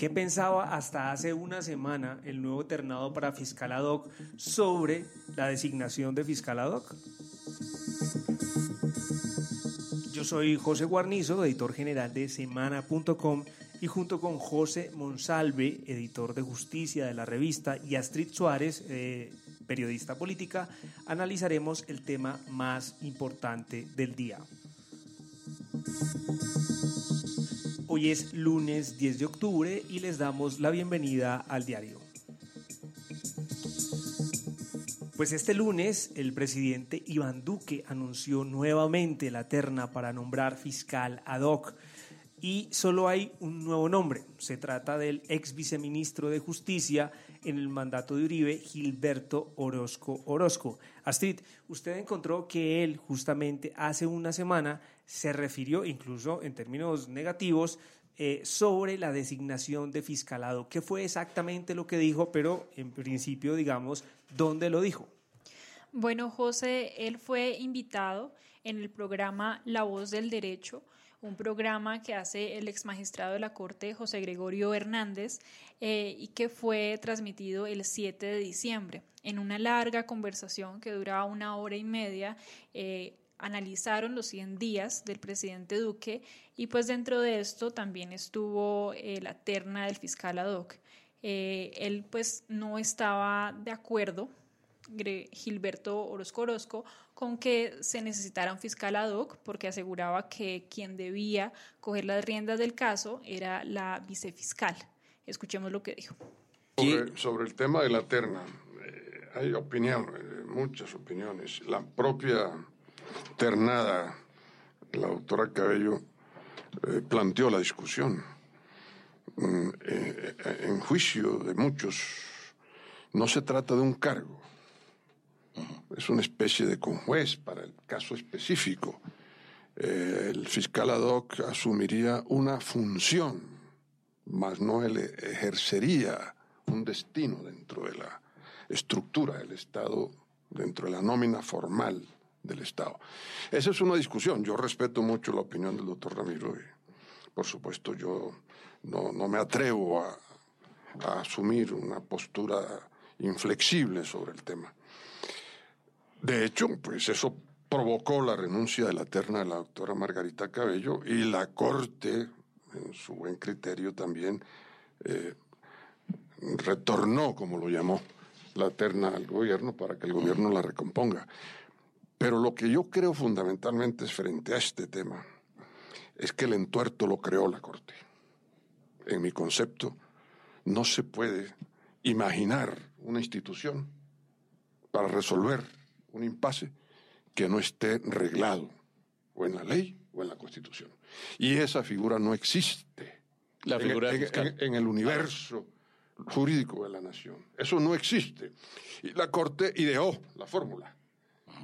¿Qué pensaba hasta hace una semana el nuevo ternado para fiscal ad hoc sobre la designación de fiscal ad hoc? Yo soy José Guarnizo, editor general de semana.com y junto con José Monsalve, editor de justicia de la revista, y Astrid Suárez, eh, periodista política, analizaremos el tema más importante del día. Hoy es lunes 10 de octubre y les damos la bienvenida al diario. Pues este lunes el presidente Iván Duque anunció nuevamente la terna para nombrar fiscal ad hoc y solo hay un nuevo nombre. Se trata del ex viceministro de Justicia en el mandato de Uribe, Gilberto Orozco Orozco. Astrid, usted encontró que él justamente hace una semana se refirió, incluso en términos negativos, eh, sobre la designación de fiscalado. ¿Qué fue exactamente lo que dijo? Pero en principio, digamos, ¿dónde lo dijo? Bueno, José, él fue invitado en el programa La Voz del Derecho un programa que hace el ex magistrado de la Corte, José Gregorio Hernández, eh, y que fue transmitido el 7 de diciembre. En una larga conversación que duraba una hora y media, eh, analizaron los 100 días del presidente Duque y pues dentro de esto también estuvo eh, la terna del fiscal ad hoc. él pues no estaba de acuerdo Gilberto Orozco Orozco con que se necesitara un fiscal ad hoc porque aseguraba que quien debía coger las riendas del caso era la vicefiscal. Escuchemos lo que dijo. Sobre, el tema de la terna, eh, hay opinión, eh, muchas opiniones. La propia ternada, la doctora Cabello, eh, planteó la discusión. Mm, en juicio de muchos, no se trata de un cargo, es una especie de conjuez para el caso específico. Eh, el fiscal ad hoc asumiría una función, mas no él ejercería un destino dentro de la estructura del Estado, dentro de la nómina formal del Estado. Esa es una discusión. Yo respeto mucho la opinión del doctor Ramiro y, por supuesto, yo no, me atrevo a asumir una postura inflexible sobre el tema. De hecho, pues eso provocó la renuncia de la terna de la doctora Margarita Cabello y la Corte, en su buen criterio también, eh, retornó, como lo llamó, la terna al gobierno para que el gobierno la recomponga. Pero lo que yo creo fundamentalmente es frente a este tema, es que el entuerto lo creó la Corte. En mi concepto, no se puede imaginar una institución para resolver un impasse que no esté reglado o en la ley o en la Constitución. Y esa figura no existe la figura en, el universo jurídico de la nación. Eso no existe. Y la Corte ideó la fórmula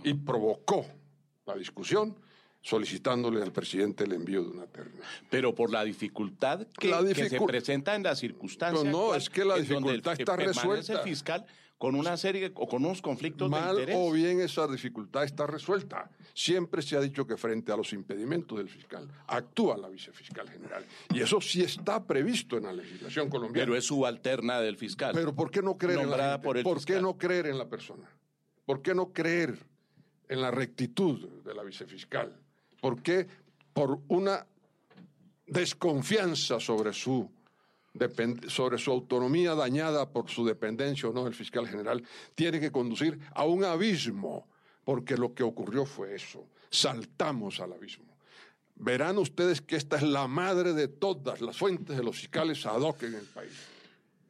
y provocó la discusión solicitándole al presidente el envío de una terna. Pero por la dificultad que, se presenta en las circunstancias. No, no, es que la dificultad está resuelta. el fiscal con una serie o con unos conflictos de interés. o bien esa dificultad está resuelta. Siempre se ha dicho que frente a los impedimentos del fiscal actúa la vicefiscal general. Y eso sí está previsto en la legislación colombiana. Pero es subalterna del fiscal. Pero ¿por qué no creer en la Por, ¿Por qué no creer en la persona? ¿Por qué no creer en la rectitud de la vicefiscal? ¿Por qué? Por una desconfianza sobre su, sobre su autonomía dañada por su dependencia o no del fiscal general, tiene que conducir a un abismo, porque lo que ocurrió fue eso, saltamos al abismo. Verán ustedes que esta es la madre de todas las fuentes de los fiscales ad hoc en el país,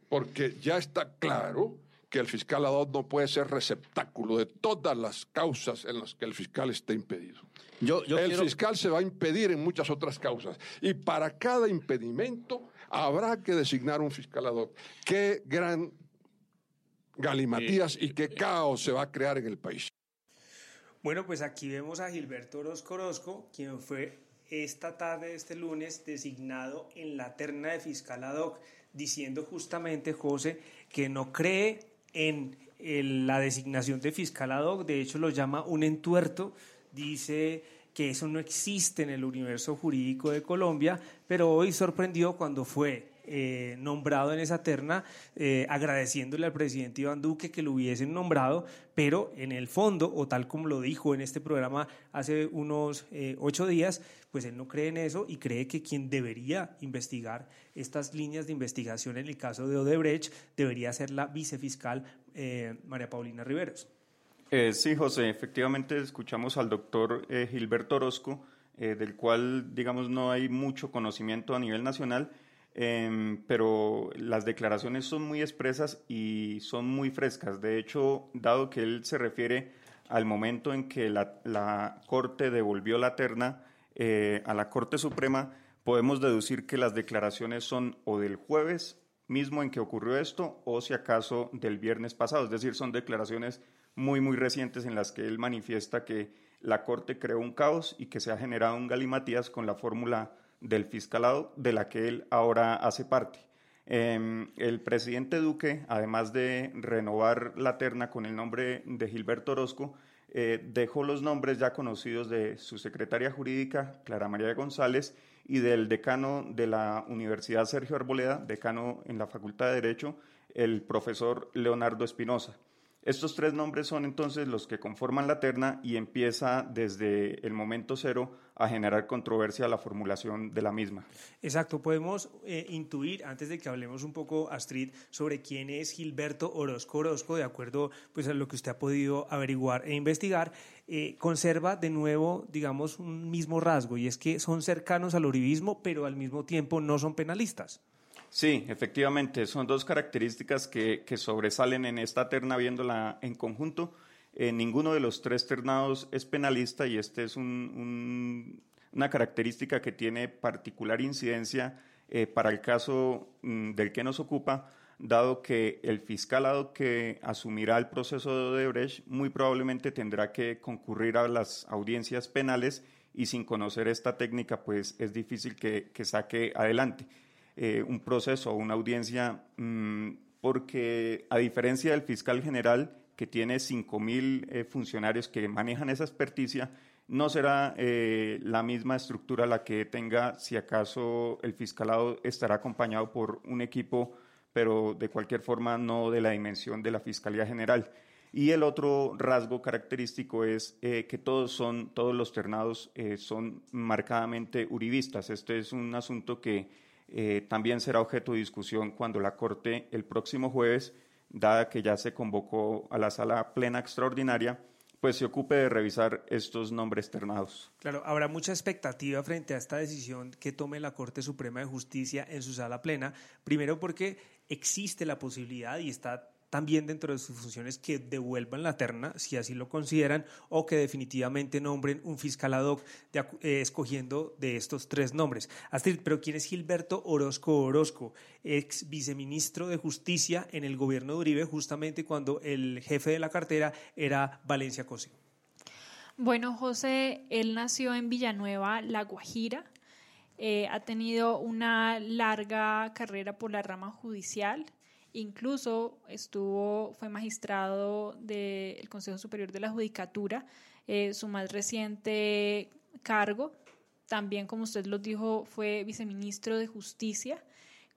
porque ya está claro que el fiscal ad hoc no puede ser receptáculo de todas las causas en las que el fiscal esté impedido. el fiscal se va a impedir en muchas otras causas y para cada impedimento habrá que designar un fiscal ad hoc. Qué gran galimatías y qué caos se va a crear en el país. Bueno, pues aquí vemos a Gilberto Orozco Orozco, quien fue esta tarde, este lunes, designado en la terna de fiscal ad hoc, diciendo justamente, José, que no cree en la designación de fiscal ad hoc, de hecho lo llama un entuerto, dice que eso no existe en el universo jurídico de Colombia, pero hoy sorprendió cuando fue eh, nombrado en esa terna, eh, agradeciéndole al presidente Iván Duque que lo hubiesen nombrado, pero en el fondo, o tal como lo dijo en este programa hace unos eh, ocho días, pues él no cree en eso y cree que quien debería investigar estas líneas de investigación en el caso de Odebrecht debería ser la vicefiscal María Paulina Riveros. Sí, José, efectivamente escuchamos al doctor Gilberto Orozco, del cual, digamos, no hay mucho conocimiento a nivel nacional Em, pero las declaraciones son muy expresas y son muy frescas. De hecho, dado que él se refiere al momento en que la, Corte devolvió la terna eh, a la Corte Suprema, podemos deducir que las declaraciones son o del jueves mismo en que ocurrió esto o si acaso del viernes pasado. Es decir, son declaraciones muy, muy recientes en las que él manifiesta que la Corte creó un caos y que se ha generado un galimatías con la fórmula del fiscalado de la que él ahora hace parte. Em, el presidente Duque, además de renovar la terna con el nombre de Gilberto Orozco, eh, dejó los nombres ya conocidos de su secretaria jurídica, Clara María González, y del decano de la Universidad Sergio Arboleda, decano en la Facultad de Derecho, el profesor Leonardo Espinosa. Estos tres nombres son entonces los que conforman la terna y empieza desde el momento cero a generar controversia la formulación de la misma. Exacto, podemos eh, intuir, antes de que hablemos un poco, Astrid, sobre quién es Gilberto Orozco Orozco, de acuerdo pues, a lo que usted ha podido averiguar e investigar, eh, conserva de nuevo, digamos, un mismo rasgo, y es que son cercanos al uribismo, pero al mismo tiempo no son penalistas. Sí, efectivamente, son dos características que, sobresalen en esta terna viéndola en conjunto. Eh, ninguno de los tres ternados es penalista y esta es una característica que tiene particular incidencia eh, para el caso mm, del que nos ocupa, dado que el fiscalado que asumirá el proceso de Odebrecht muy probablemente tendrá que concurrir a las audiencias penales y sin conocer esta técnica pues es difícil que saque adelante. Eh, un proceso o una audiencia, mm, porque a diferencia del fiscal general, que tiene 5.000 eh, funcionarios que manejan esa experticia, no será eh, la misma estructura la que tenga si acaso el fiscalado estará acompañado por un equipo, pero de cualquier forma no de la dimensión de la Fiscalía General. Y el otro rasgo característico es que todos son, todos los ternados son marcadamente uribistas. Este es un asunto que eh, también será objeto de discusión cuando la Corte el próximo jueves, dada que ya se convocó a la sala plena extraordinaria, pues se ocupe de revisar estos nombres ternados. Claro, habrá mucha expectativa frente a esta decisión que tome la Corte Suprema de Justicia en su sala plena, primero porque existe la posibilidad y está también dentro de sus funciones que devuelvan la terna, si así lo consideran, o que definitivamente nombren un fiscal ad hoc eh, escogiendo de estos tres nombres. Astrid, pero ¿quién es Gilberto Orozco Orozco, ex viceministro de Justicia en el gobierno de Uribe, justamente cuando el jefe de la cartera era Valencia Cosio? Bueno, José, él nació en Villanueva, La Guajira. Eh, ha tenido una larga carrera por la rama judicial Incluso estuvo, fue magistrado del Consejo Superior de la Judicatura, eh, su más reciente cargo, también como usted lo dijo, fue viceministro de Justicia,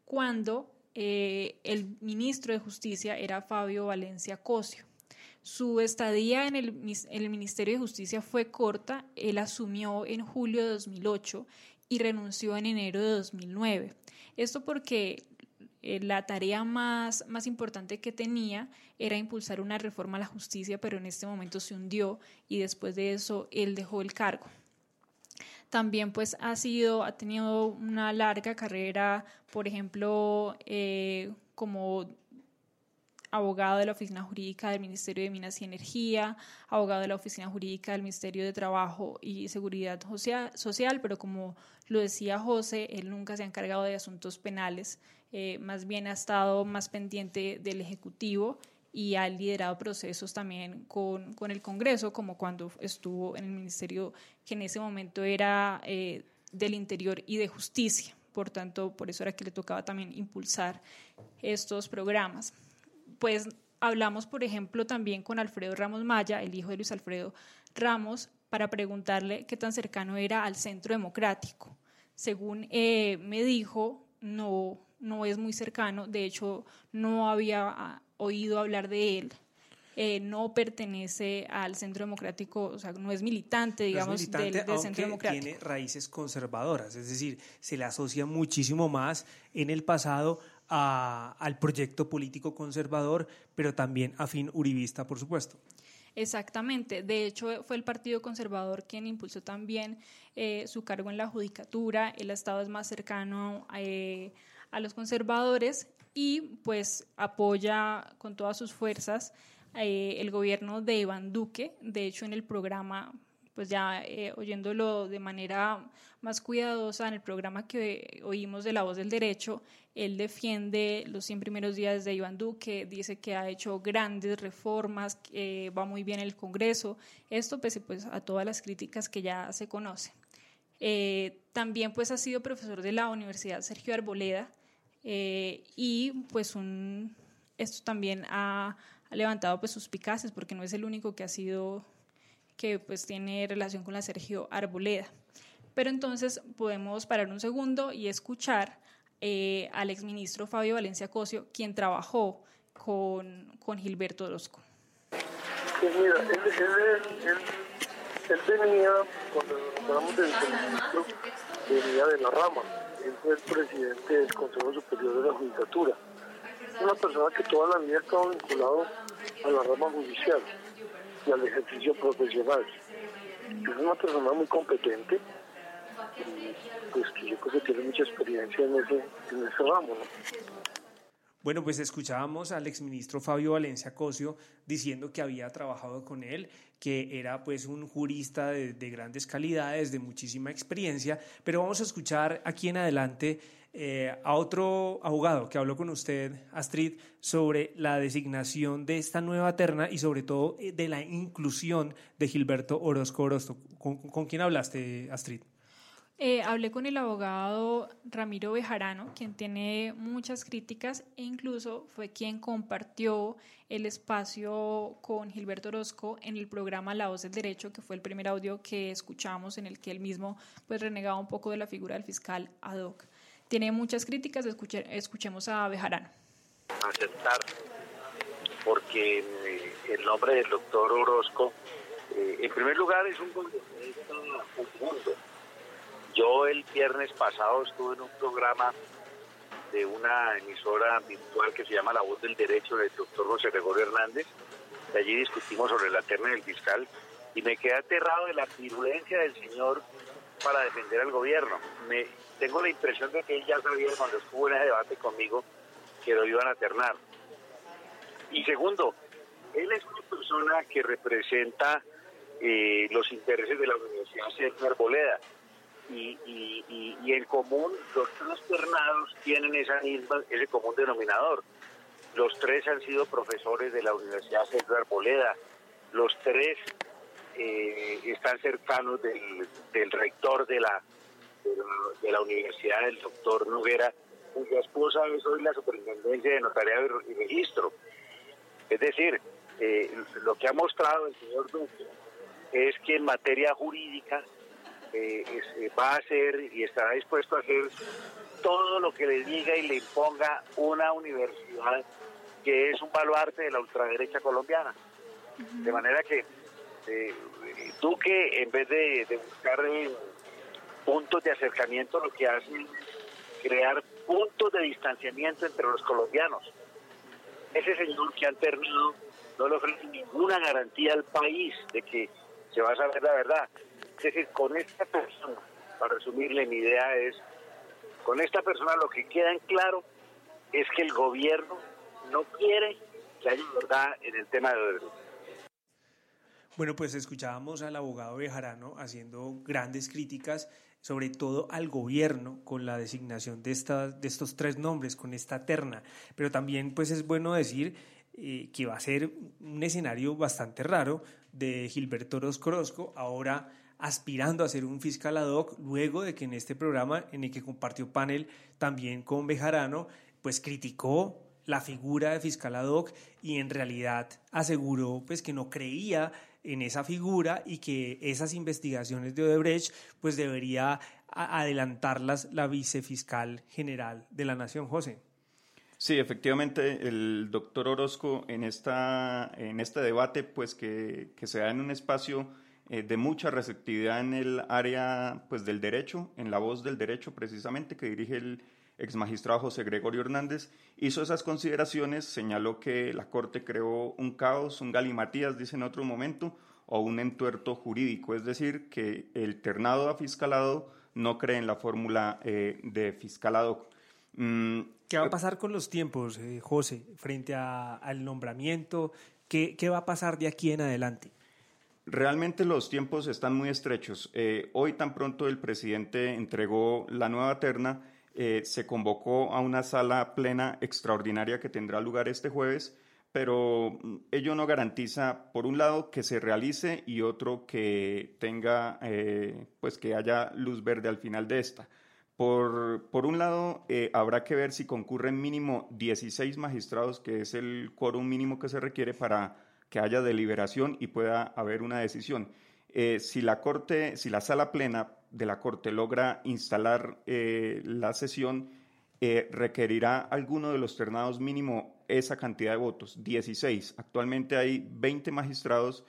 cuando eh, el ministro de Justicia era Fabio Valencia Cosio. Su estadía en el, en el, Ministerio de Justicia fue corta, él asumió en julio de 2008 y renunció en enero de 2009. Esto porque eh, la tarea más, más importante que tenía era impulsar una reforma a la justicia, pero en este momento se hundió y después de eso él dejó el cargo. También pues ha sido, ha tenido una larga carrera, por ejemplo, eh, como abogado de la Oficina Jurídica del Ministerio de Minas y Energía, abogado de la Oficina Jurídica del Ministerio de Trabajo y Seguridad Social, pero como lo decía José, él nunca se ha encargado de asuntos penales, eh, más bien ha estado más pendiente del Ejecutivo y ha liderado procesos también con, con, el Congreso, como cuando estuvo en el Ministerio que en ese momento era eh, del Interior y de Justicia. Por tanto, por eso era que le tocaba también impulsar estos programas. Pues hablamos, por ejemplo, también con Alfredo Ramos Maya, el hijo de Luis Alfredo Ramos, para preguntarle qué tan cercano era al centro democrático. Según eh, me dijo, no no es muy cercano, de hecho no había ah, oído hablar de él. Eh, no pertenece al Centro Democrático, o sea, no es militante, digamos, del, Centro Democrático. Tiene raíces conservadoras, es decir, se le asocia muchísimo más en el pasado al proyecto político conservador, pero también afín uribista, por supuesto. Exactamente. De hecho, fue el Partido Conservador quien impulsó también eh, su cargo en la judicatura. El Estado es más cercano eh, a los conservadores y pues apoya con todas sus fuerzas eh, el gobierno de Iván Duque. De hecho, en el programa pues ya eh, oyéndolo de manera más cuidadosa en el programa que oímos de La Voz del Derecho, él defiende los 100 primeros días de Iván Duque, dice que ha hecho grandes reformas, que va muy bien el Congreso, esto pese pues a todas las críticas que ya se conocen. Eh, también pues ha sido profesor de la Universidad Sergio Arboleda eh, y pues esto también ha, levantado pues porque no es el único que ha sido que pues tiene relación con la Sergio Arboleda. Pero entonces podemos parar un segundo y escuchar eh, al exministro Fabio Valencia Cosio, quien trabajó con, con Gilberto Orozco. Pues mira, él, él, venía, cuando hablamos del ministro, venía de la rama. Él fue el presidente del Consejo Superior de la Judicatura. Una persona que toda la vida ha estado vinculado a la rama judicial y al ejercicio profesional. Es una persona muy competente y pues que yo creo que tiene mucha experiencia en ese, en ese ramo. Bueno, pues escuchábamos al exministro Fabio Valencia Cosio diciendo que había trabajado con él, que era pues un jurista de, de, grandes calidades, de muchísima experiencia, pero vamos a escuchar aquí en adelante eh, a otro abogado que habló con usted, Astrid, sobre la designación de esta nueva terna y sobre todo eh, de la inclusión de Gilberto Orozco Orozco. ¿Con, quién hablaste, Astrid? Eh, hablé con el abogado Ramiro Bejarano, quien tiene muchas críticas e incluso fue quien compartió el espacio con Gilberto Orozco en el programa La Voz del Derecho, que fue el primer audio que escuchamos en el que él mismo pues renegaba un poco de la figura del fiscal ad hoc tiene muchas críticas, escuchemos a Bejarano. Aceptar, porque eh, el nombre del doctor Orozco, eh, en primer lugar, es un mundo. Yo el viernes pasado estuve en un programa de una emisora virtual que se llama La Voz del Derecho del doctor José Gregorio Hernández. De allí discutimos sobre la terna del fiscal y me quedé aterrado de la virulencia del señor para defender al gobierno. Me, tengo la impresión de que él ya sabía cuando estuvo en ese debate conmigo que lo iban a ternar. Y segundo, él es una persona que representa eh, los intereses de la Universidad Sergio Arboleda. Y, y, y, en común, los tres ternados tienen esa misma, ese común denominador. Los tres han sido profesores de la Universidad Sergio Arboleda. Los tres eh, están cercanos del, rector de la, de la, universidad, el doctor Noguera, cuya esposa es hoy la superintendencia de notariado y registro. Es decir, eh, lo que ha mostrado el señor Duque es que en materia jurídica eh, va a hacer y estará dispuesto a hacer todo lo que le diga y le imponga una universidad que es un baluarte de la ultraderecha colombiana. De manera que eh, Duque, en vez de, buscar eh, puntos de acercamiento, lo que hace es crear puntos de distanciamiento entre los colombianos. Ese señor que ha terminado no le ofrece ninguna garantía al país de que se va a saber la verdad. Es decir, con esta persona, para resumirle mi idea es, con esta persona lo que queda en claro es que el gobierno no quiere que haya verdad en el tema de bueno, pues escuchábamos al abogado Bejarano haciendo grandes críticas, sobre todo al gobierno, con la designación de, de estos tres nombres, con esta terna. Pero también pues es bueno decir eh, que va a ser un escenario bastante raro de Gilberto Orozco ahora aspirando a ser un fiscal ad hoc, luego de que en este programa, en el que compartió panel también con Bejarano, pues criticó la figura de fiscal ad hoc y en realidad aseguró pues que no creía en esa figura y que esas investigaciones de Odebrecht pues debería adelantarlas la vicefiscal general de la Nación, José. Sí, efectivamente, el doctor Orozco en, esta, en este debate, pues que, que se da en un espacio eh, de mucha receptividad en el área pues, del derecho, en la voz del derecho precisamente, que dirige el ex magistrado José Gregorio Hernández, hizo esas consideraciones, señaló que la Corte creó un caos, un galimatías, dice en otro momento, o un entuerto jurídico, es decir, que el ternado a fiscalado no cree en la fórmula eh, de fiscalado. Mm, ¿Qué va a pasar con los tiempos, eh, José, frente al nombramiento? ¿Qué, ¿Qué, va a pasar de aquí en adelante? Realmente los tiempos están muy estrechos. Eh, hoy tan pronto el presidente entregó la nueva terna, eh, se convocó a una sala plena extraordinaria que tendrá lugar este jueves, pero mm, ello no garantiza, por un lado, que se realice y otro que tenga, pues que haya luz verde al final de esta. Por, por un lado, eh, habrá que ver si concurren mínimo 16 magistrados, que es el quórum mínimo que se requiere para que haya deliberación y pueda haber una decisión. Eh, si la Corte, si la sala plena de la Corte logra instalar eh, la sesión, requerirá alguno de los ternados mínimo esa cantidad de votos, 16. Actualmente hay 20 magistrados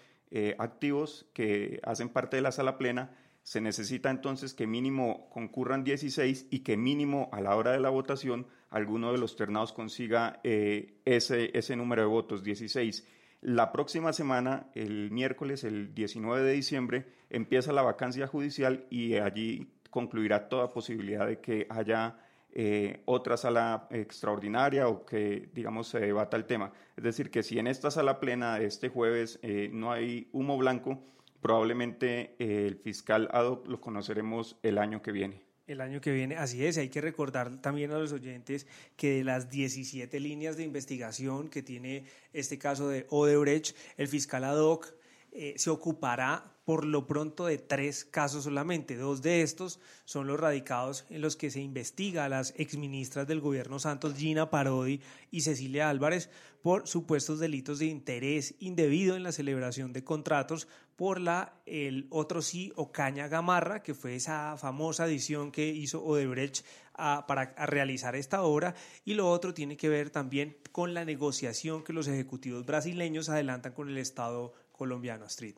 activos que hacen parte de la sala plena se necesita entonces que mínimo concurran 16 y que mínimo a la hora de la votación alguno de los ternados consiga eh, ese, ese número de votos, 16. La próxima semana, el miércoles, el 19 de diciembre, empieza la vacancia judicial y allí concluirá toda posibilidad de que haya eh, otra sala extraordinaria o que, digamos, se debata el tema. Es decir, que si en esta sala plena de este jueves eh, no hay humo blanco, Probablemente eh, el fiscal ad lo conoceremos el año que viene. El año que viene, así es, hay que recordar también a los oyentes que de las 17 líneas de investigación que tiene este caso de Odebrecht, el fiscal ad hoc eh, se ocupará por lo pronto de tres casos solamente. Dos de estos son los radicados en los que se investiga a las exministras del gobierno Santos, Gina Parodi y Cecilia Álvarez, por supuestos delitos de interés indebido en la celebración de contratos por la el otro sí Ocaña Gamarra, que fue esa famosa edición que hizo Odebrecht para realizar esta obra, y lo otro tiene que ver también con la negociación que los ejecutivos brasileños adelantan con el Estado colombiano, Street.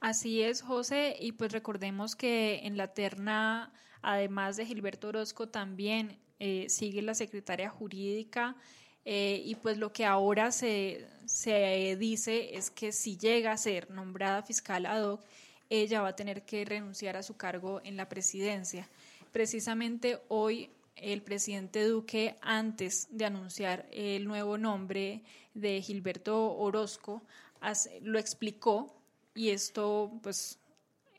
Así es, José, y pues recordemos que en la terna, además de Gilberto Orozco, también eh, sigue la secretaria jurídica eh, y pues lo que ahora se, se dice es que si llega a ser nombrada fiscal ad hoc, ella va a tener que renunciar a su cargo en la presidencia. Precisamente hoy el presidente Duque, antes de anunciar el nuevo nombre de Gilberto Orozco, lo explicó y esto pues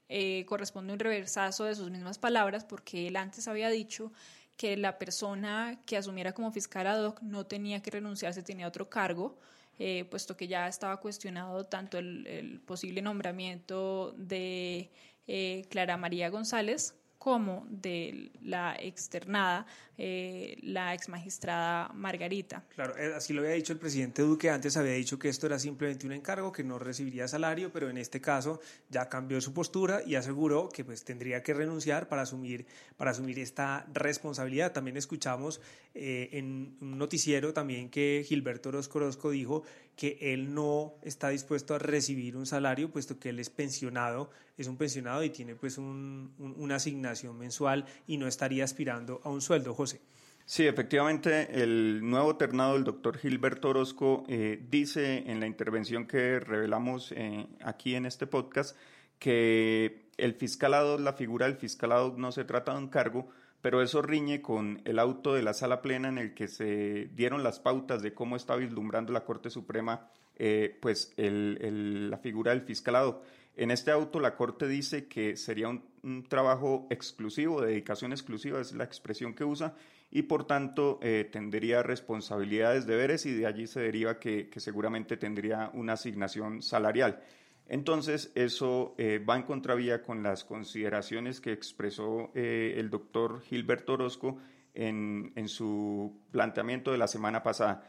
eh, corresponde a un reversazo de sus mismas palabras porque él antes había dicho que la persona que asumiera como fiscal ad hoc no tenía que renunciar, se tenía otro cargo, eh, puesto que ya estaba cuestionado tanto el, posible nombramiento de eh, Clara María González como de la externada, eh, la ex magistrada Margarita. Claro, eh, así lo había dicho el presidente Duque, antes había dicho que esto era simplemente un encargo, que no recibiría salario, pero en este caso ya cambió su postura y aseguró que pues tendría que renunciar para asumir, para asumir esta responsabilidad. También escuchamos eh, en un noticiero también que Gilberto Orozco Orozco dijo que él no está dispuesto a recibir un salario, puesto que él es pensionado, es un pensionado y tiene pues una asignación mensual y no estaría aspirando a un sueldo, José. Sí, efectivamente, el nuevo ternado del doctor Gilberto Orozco eh, dice en la intervención que revelamos eh, aquí en este podcast que el fiscalado, la figura del fiscalado no se trata de un cargo, pero eso riñe con el auto de la sala plena en el que se dieron las pautas de cómo está vislumbrando la Corte Suprema eh, pues la figura del fiscalado. En este auto la Corte dice que sería un, trabajo exclusivo, dedicación exclusiva, es la expresión que usa, y por tanto eh, tendría responsabilidades, deberes, y de allí se deriva que seguramente tendría una asignación salarial. Entonces, eso eh, va en contravía con las consideraciones que expresó eh, el doctor Gilberto Orozco en, su planteamiento de la semana pasada.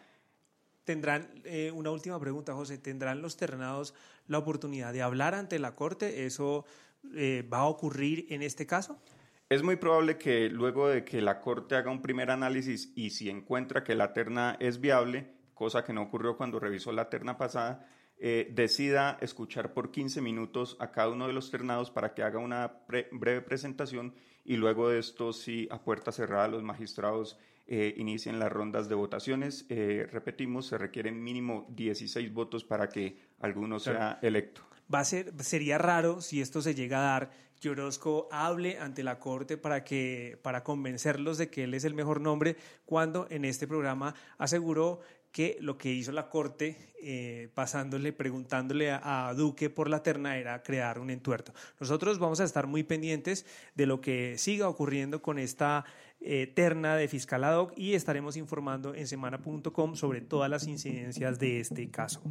Tendrán, eh, una última pregunta, José, ¿tendrán los ternados la oportunidad de hablar ante la Corte? ¿Eso va a ocurrir en este caso? Es muy probable que luego de que la Corte haga un primer análisis y si encuentra que la terna es viable, cosa que no ocurrió cuando revisó la terna pasada, eh, decida escuchar por 15 minutos a cada uno de los ternados para que haga una breve presentación y luego de esto, sí, a puerta cerrada, los magistrados eh, inicien las rondas de votaciones. Eh, repetimos, se requieren mínimo 16 votos para que alguno sea electo. Va a ser, sería raro si esto se llega a dar que Orozco hable ante la Corte para, que, para convencerlos de que él es el mejor nombre, cuando en este programa aseguró que lo que hizo la Corte, eh, pasándole, preguntándole a, Duque por la terna, era crear un entuerto. Nosotros vamos a estar muy pendientes de lo que siga ocurriendo con esta eh, terna de fiscal ad hoc y estaremos informando en semana.com sobre todas las incidencias de este caso.